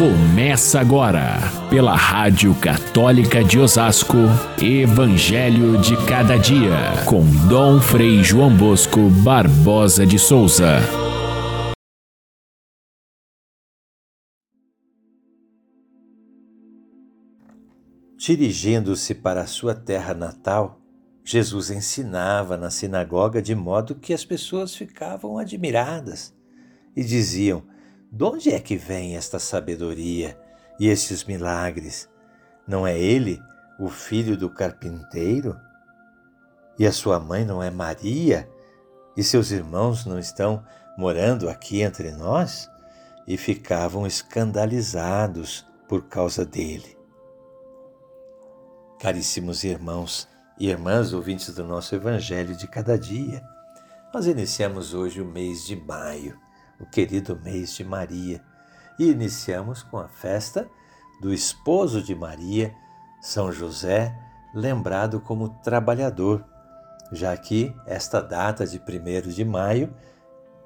Começa agora, pela Rádio Católica de Osasco, Evangelho de Cada Dia, com Dom Frei João Bosco Barbosa de Souza. Dirigindo-se para a sua terra natal, Jesus ensinava na sinagoga de modo que as pessoas ficavam admiradas e diziam: De onde é que vem esta sabedoria e estes milagres? Não é ele o filho do carpinteiro? E a sua mãe não é Maria? E seus irmãos não estão morando aqui entre nós? E ficavam escandalizados por causa dele. Caríssimos irmãos e irmãs ouvintes do nosso Evangelho de cada dia, nós iniciamos hoje o mês de maio o querido mês de Maria. E iniciamos com a festa do esposo de Maria, São José, lembrado como trabalhador, já que esta data de 1 de maio,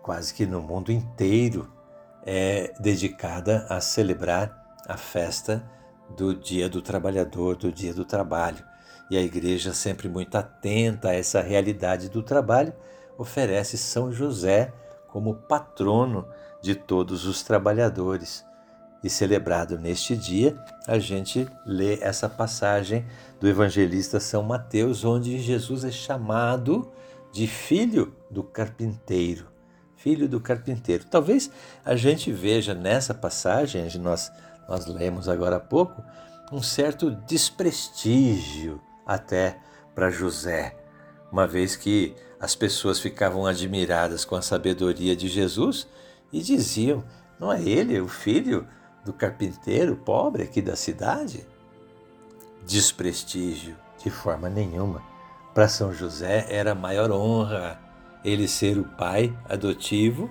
quase que no mundo inteiro, é dedicada a celebrar a festa do Dia do Trabalhador, do Dia do Trabalho. E a igreja, sempre muito atenta a essa realidade do trabalho, oferece São José como patrono de todos os trabalhadores. E celebrado neste dia, a gente lê essa passagem do evangelista São Mateus, onde Jesus é chamado de filho do carpinteiro. Filho do carpinteiro. Talvez a gente veja nessa passagem, onde nós, nós lemos agora há pouco, um certo desprestígio até para José, uma vez que as pessoas ficavam admiradas com a sabedoria de Jesus e diziam: Não é ele o filho do carpinteiro pobre aqui da cidade? Desprestígio, de forma nenhuma. Para São José era a maior honra ele ser o pai adotivo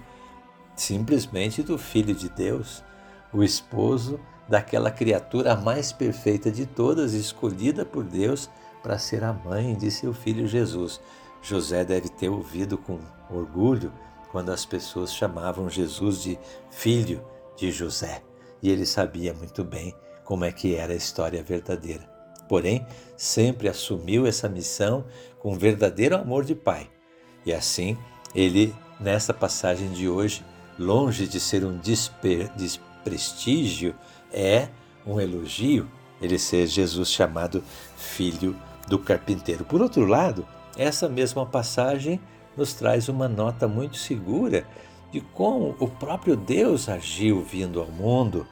simplesmente do Filho de Deus, o esposo daquela criatura mais perfeita de todas, escolhida por Deus para ser a mãe de seu filho Jesus. José deve ter ouvido com orgulho quando as pessoas chamavam Jesus de filho de José. E ele sabia muito bem como é que era a história verdadeira. Porém, sempre assumiu essa missão com verdadeiro amor de pai. E assim, ele, nessa passagem de hoje, longe de ser um desprestígio, é um elogio ele ser Jesus chamado filho do carpinteiro. Por outro lado, essa mesma passagem nos traz uma nota muito segura de como o próprio Deus agiu vindo ao mundo,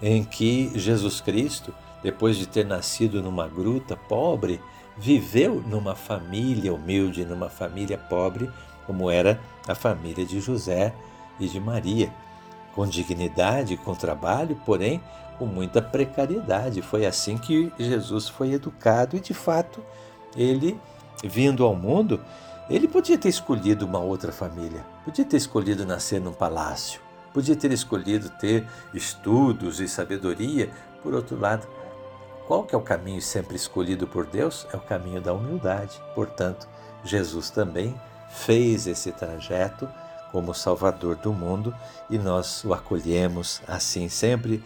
em que Jesus Cristo, depois de ter nascido numa gruta pobre, viveu numa família humilde, numa família pobre, como era a família de José e de Maria, com dignidade, com trabalho, porém com muita precariedade. Foi assim que Jesus foi educado e, de fato, ele vindo ao mundo, ele podia ter escolhido uma outra família, podia ter escolhido nascer num palácio, podia ter escolhido ter estudos e sabedoria. Por outro lado, qual que é o caminho sempre escolhido por Deus? É o caminho da humildade. Portanto, Jesus também fez esse trajeto como Salvador do mundo e nós o acolhemos assim, sempre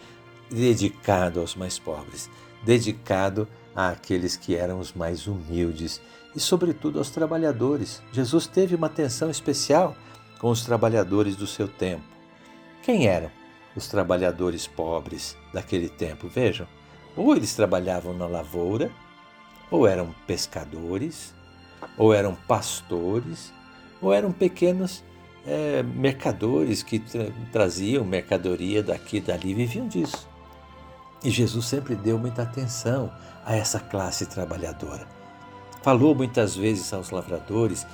dedicado aos mais pobres, dedicado àqueles que eram os mais humildes e, sobretudo, aos trabalhadores. Jesus teve uma atenção especial com os trabalhadores do seu tempo. Quem eram os trabalhadores pobres daquele tempo? Vejam, ou eles trabalhavam na lavoura, ou eram pescadores, ou eram pastores, ou eram pequenos é, mercadores que tra traziam mercadoria daqui e dali viviam disso. E Jesus sempre deu muita atenção a essa classe trabalhadora. Falou muitas vezes aos lavradores,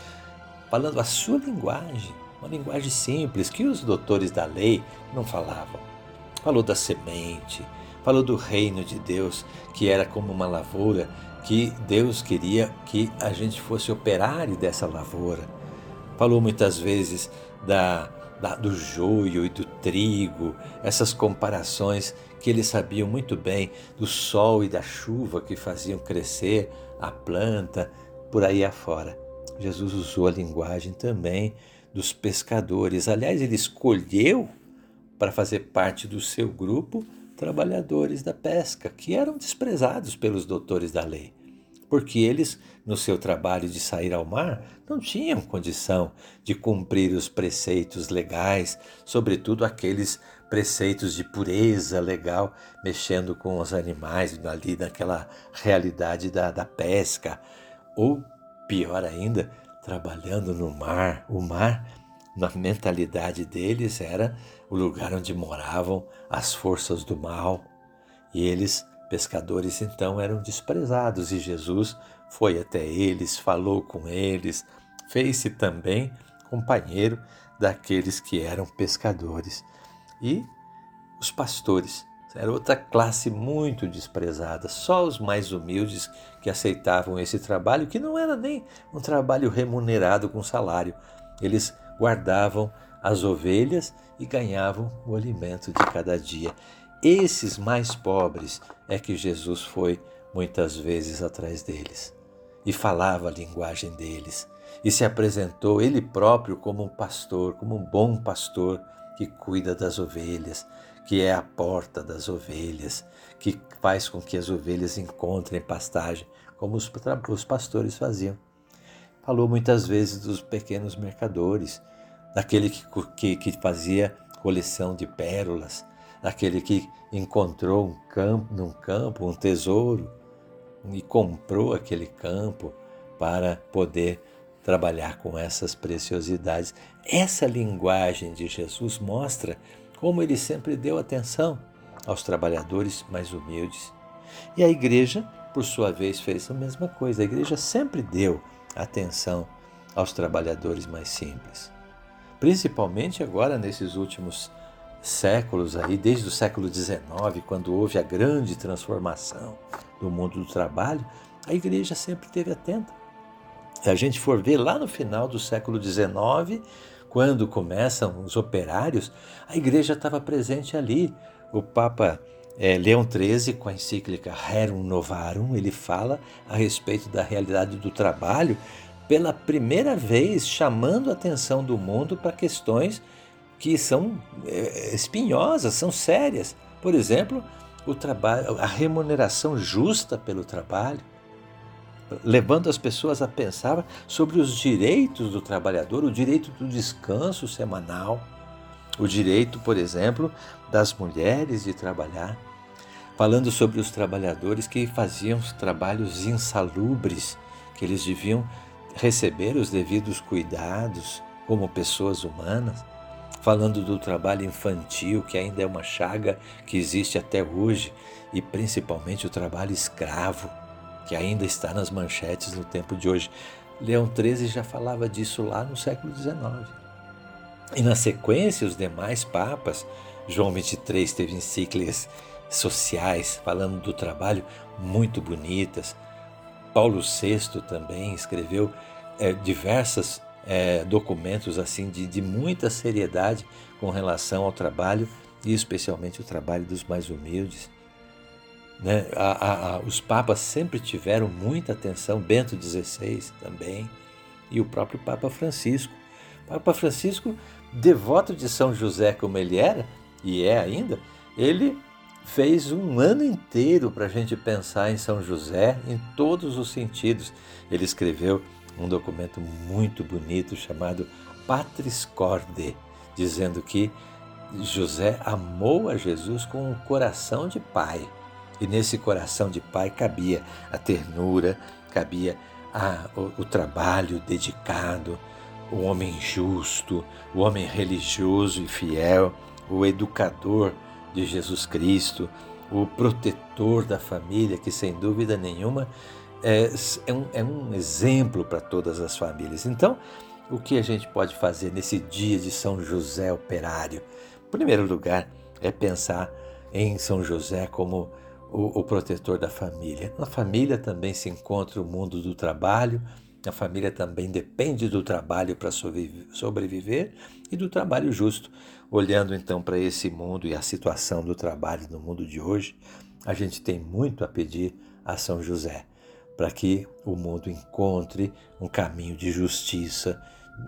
falando a sua linguagem, uma linguagem simples que os doutores da lei não falavam. Falou da semente, falou do reino de Deus, que era como uma lavoura, que Deus queria que a gente fosse operário dessa lavoura. Falou muitas vezes da, da, do joio e do trigo, essas comparações que eles sabiam muito bem do sol e da chuva que faziam crescer a planta, por aí afora. Jesus usou a linguagem também dos pescadores. Aliás, ele escolheu para fazer parte do seu grupo trabalhadores da pesca, que eram desprezados pelos doutores da lei, porque eles, no seu trabalho de sair ao mar, não tinham condição de cumprir os preceitos legais, sobretudo aqueles preceitos de pureza legal, mexendo com os animais ali naquela realidade da, da pesca, ou pior ainda, trabalhando no mar. O mar, na mentalidade deles, era o lugar onde moravam as forças do mal. E eles, pescadores, então eram desprezados. E Jesus foi até eles, falou com eles, fez-se também companheiro daqueles que eram pescadores. E os pastores era outra classe muito desprezada, só os mais humildes que aceitavam esse trabalho, que não era nem um trabalho remunerado com salário. Eles guardavam as ovelhas e ganhavam o alimento de cada dia. Esses mais pobres é que Jesus foi muitas vezes atrás deles e falava a linguagem deles e se apresentou ele próprio como um pastor, como um bom pastor que cuida das ovelhas, que é a porta das ovelhas, que faz com que as ovelhas encontrem pastagem, como os, os pastores faziam. Falou muitas vezes dos pequenos mercadores, daquele que, que, que fazia coleção de pérolas, daquele que encontrou um campo, num campo um tesouro e comprou aquele campo para poder trabalhar com essas preciosidades. Essa linguagem de Jesus mostra como ele sempre deu atenção aos trabalhadores mais humildes. E a igreja, por sua vez, fez a mesma coisa. A igreja sempre deu atenção aos trabalhadores mais simples principalmente agora nesses últimos séculos aí, desde o século XIX, quando houve a grande transformação do mundo do trabalho, a igreja sempre esteve atenta. Se a gente for ver lá no final do século XIX, quando começam os operários, a igreja estava presente ali. O Papa é, Leão XIII, com a encíclica Rerum Novarum, ele fala a respeito da realidade do trabalho pela primeira vez chamando a atenção do mundo para questões que são é, espinhosas, são sérias. Por exemplo, o trabalho, a remuneração justa pelo trabalho, levando as pessoas a pensar sobre os direitos do trabalhador, o direito do descanso semanal, o direito, por exemplo, das mulheres de trabalhar, falando sobre os trabalhadores que faziam trabalhos insalubres, que eles deviam receber os devidos cuidados como pessoas humanas, falando do trabalho infantil, que ainda é uma chaga que existe até hoje, e principalmente o trabalho escravo, que ainda está nas manchetes no tempo de hoje. Leão XIII já falava disso lá no século XIX. E na sequência, os demais papas, João XXIII teve encíclicas sociais falando do trabalho muito bonitas, Paulo VI também escreveu é, diversos é, documentos assim de, de muita seriedade com relação ao trabalho e especialmente o trabalho dos mais humildes. Né? A, a, a, os papas sempre tiveram muita atenção, Bento XVI também, e o próprio Papa Francisco. Papa Francisco, devoto de São José como ele era, e é ainda, ele fez um ano inteiro para a gente pensar em São José em todos os sentidos. Ele escreveu um documento muito bonito chamado Patris Corde, dizendo que José amou a Jesus com um coração de pai. E nesse coração de pai cabia a ternura, cabia a, o, o trabalho dedicado, o homem justo, o homem religioso e fiel, o educador de Jesus Cristo, o protetor da família, que sem dúvida nenhuma é, é, um, é um exemplo para todas as famílias. Então, o que a gente pode fazer nesse dia de São José operário? Em primeiro lugar, é pensar em São José como o, o, protetor da família. Na família também se encontra o mundo do trabalho, a família também depende do trabalho para sobreviver e do trabalho justo. Olhando então para esse mundo e a situação do trabalho no mundo de hoje, a gente tem muito a pedir a São José para que o mundo encontre um caminho de justiça,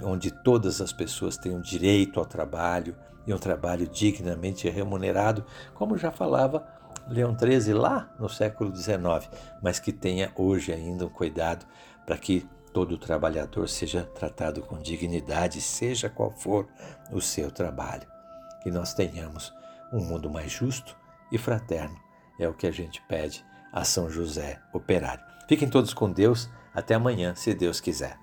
onde todas as pessoas tenham direito ao trabalho, e um trabalho dignamente remunerado, como já falava Leão XIII lá no século XIX, mas que tenha hoje ainda um cuidado para que todo trabalhador seja tratado com dignidade, seja qual for o seu trabalho. Que nós tenhamos um mundo mais justo e fraterno, é o que a gente pede a São José Operário. Fiquem todos com Deus, até amanhã, se Deus quiser.